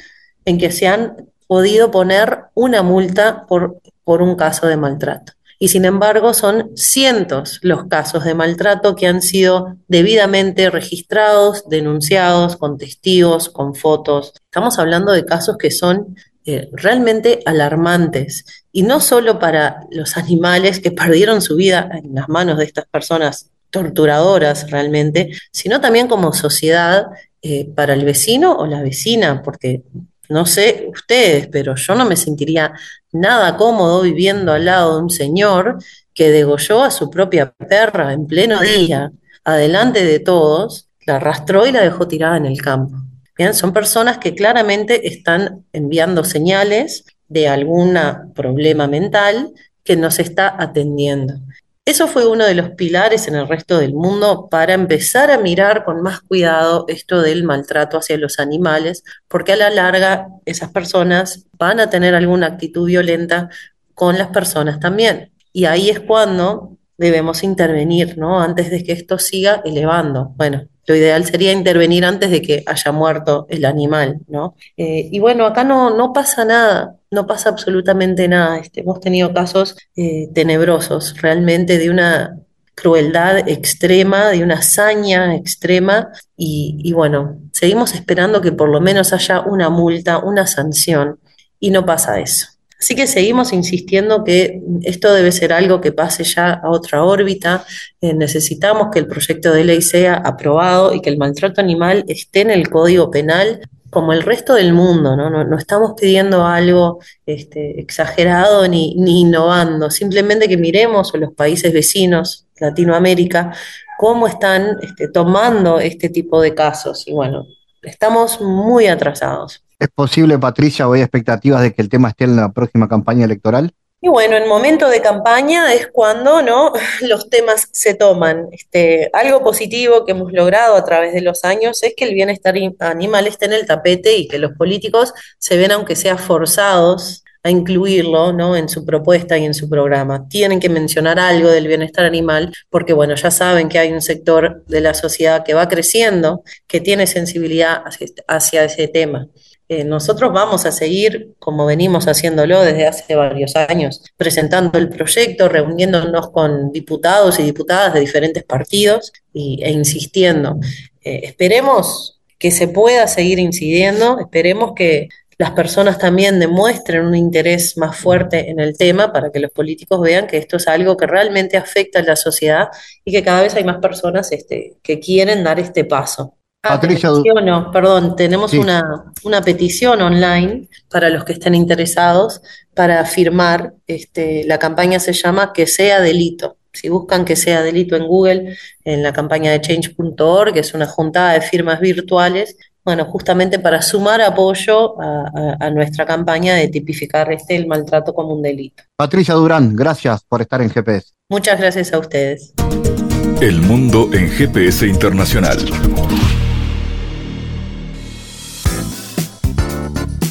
en que se han podido poner una multa por, por un caso de maltrato y sin embargo son cientos los casos de maltrato que han sido debidamente registrados, denunciados, con testigos, con fotos. Estamos hablando de casos que son eh, realmente alarmantes y no solo para los animales que perdieron su vida en las manos de estas personas torturadoras realmente, sino también como sociedad eh, para el vecino o la vecina, porque no sé ustedes, pero yo no me sentiría nada cómodo viviendo al lado de un señor que degolló a su propia perra en pleno día, adelante de todos, la arrastró y la dejó tirada en el campo. Bien, son personas que claramente están enviando señales de algún problema mental que no se está atendiendo. Eso fue uno de los pilares en el resto del mundo para empezar a mirar con más cuidado esto del maltrato hacia los animales, porque a la larga esas personas van a tener alguna actitud violenta con las personas también. Y ahí es cuando debemos intervenir, ¿no? Antes de que esto siga elevando. Bueno, lo ideal sería intervenir antes de que haya muerto el animal, ¿no? Eh, y bueno, acá no, no pasa nada, no pasa absolutamente nada. Este, hemos tenido casos eh, tenebrosos, realmente de una crueldad extrema, de una hazaña extrema, y, bueno, seguimos esperando que por lo menos haya una multa, una sanción, y no pasa eso. Así que seguimos insistiendo que esto debe ser algo que pase ya a otra órbita. Eh, necesitamos que el proyecto de ley sea aprobado y que el maltrato animal esté en el Código Penal como el resto del mundo, ¿no? No, estamos pidiendo algo este, exagerado ni, innovando, simplemente que miremos los países vecinos, Latinoamérica, cómo están este, tomando este tipo de casos. Y bueno, estamos muy atrasados. ¿Es posible, Patricia, o hay expectativas de que el tema esté en la próxima campaña electoral? Y bueno, en momento de campaña es cuando ¿no? los temas se toman. Este, algo positivo que hemos logrado a través de los años es que el bienestar animal esté en el tapete y que los políticos se ven, aunque sea forzados, a incluirlo ¿no? en su propuesta y en su programa. Tienen que mencionar algo del bienestar animal porque, bueno, ya saben que hay un sector de la sociedad que va creciendo, que tiene sensibilidad hacia ese tema. Eh, nosotros vamos a seguir, como venimos haciéndolo desde hace varios años, presentando el proyecto, reuniéndonos con diputados y diputadas de diferentes partidos e insistiendo. Eh, esperemos que se pueda seguir incidiendo, esperemos que las personas también demuestren un interés más fuerte en el tema para que los políticos vean que esto es algo que realmente afecta a la sociedad y que cada vez hay más personas este, que quieren dar este paso. Ah, Patricia, no, perdón, tenemos una, una, petición online para los que estén interesados para firmar. Este, la campaña se llama Que sea delito. Si buscan que sea delito en Google, en la campaña de change.org, que es una juntada de firmas virtuales, bueno, justamente para sumar apoyo a, a, nuestra campaña de tipificar este el maltrato como un delito. Patricia Durán, gracias por estar en GPS. Muchas gracias a ustedes. El mundo en GPS Internacional.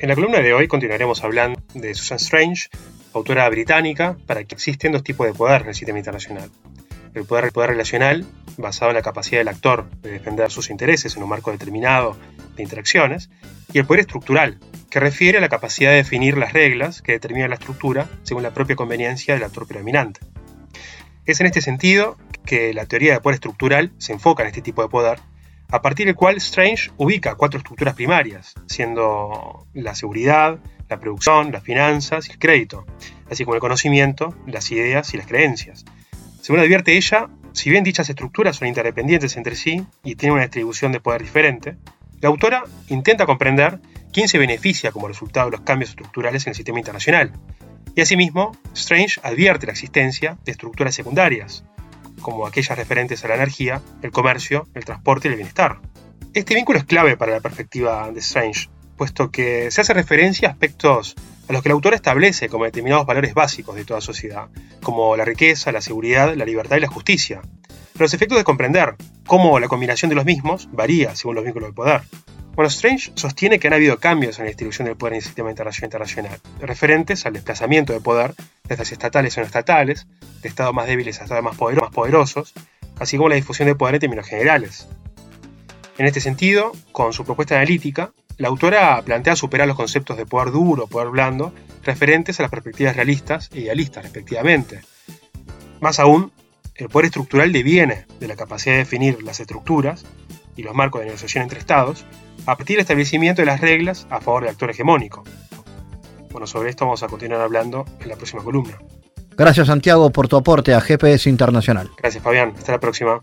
En la columna de hoy continuaremos hablando de Susan Strange, autora británica, para que existen dos tipos de poder en el sistema internacional. El poder, el poder relacional, basado en la capacidad del actor de defender sus intereses en un marco determinado de interacciones, y el poder estructural, que refiere a la capacidad de definir las reglas que determinan la estructura según la propia conveniencia del actor predominante. Es en este sentido que la teoría de poder estructural se enfoca en este tipo de poder a partir del cual Strange ubica cuatro estructuras primarias, siendo la seguridad, la producción, las finanzas y el crédito, así como el conocimiento, las ideas y las creencias. Según advierte ella, si bien dichas estructuras son interdependientes entre sí y tienen una distribución de poder diferente, la autora intenta comprender quién se beneficia como resultado de los cambios estructurales en el sistema internacional. Y asimismo, Strange advierte la existencia de estructuras secundarias, como aquellas referentes a la energía, el comercio, el transporte y el bienestar. Este vínculo es clave para la perspectiva de Strange, puesto que se hace referencia a aspectos a los que el autor establece como determinados valores básicos de toda sociedad, como la riqueza, la seguridad, la libertad y la justicia, los efectos de comprender cómo la combinación de los mismos varía según los vínculos de poder. Bueno, Strange sostiene que han habido cambios en la distribución del poder en el sistema internacional, referentes al desplazamiento de poder desde estatales a no estatales, de estados más débiles a estados más, poderosos, así como la difusión de poder en términos generales. En este sentido, con su propuesta analítica, la autora plantea superar los conceptos de poder duro poder blando referentes a las perspectivas realistas e idealistas, respectivamente. Más aún, el poder estructural deviene de la capacidad de definir las estructuras y los marcos de negociación entre estados a partir del establecimiento de las reglas a favor del actor hegemónico. Bueno, sobre esto vamos a continuar hablando en la próxima columna. Gracias Santiago por tu aporte a GPS Internacional. Gracias Fabián, hasta la próxima.